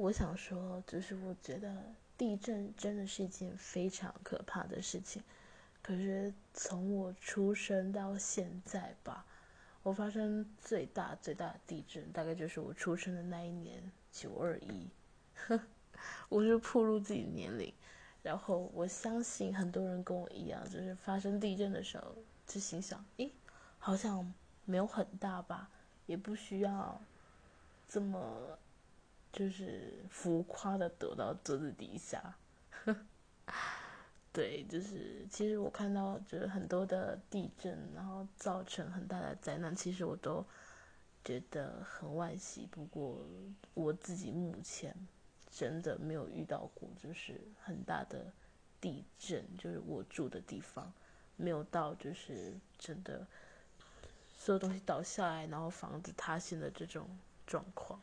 我想说，就是我觉得地震真的是一件非常可怕的事情。可是从我出生到现在吧，我发生最大最大的地震，大概就是我出生的那一年九二一。我就暴露自己的年龄，然后我相信很多人跟我一样，就是发生地震的时候就心想：诶，好像没有很大吧，也不需要这么就是浮夸的躲到桌子底下。对，就是其实我看到就是很多的地震，然后造成很大的灾难，其实我都觉得很惋惜。不过我自己目前真的没有遇到过，就是很大的地震，就是我住的地方没有到，就是真的所有东西倒下来，然后房子塌陷的这种状况。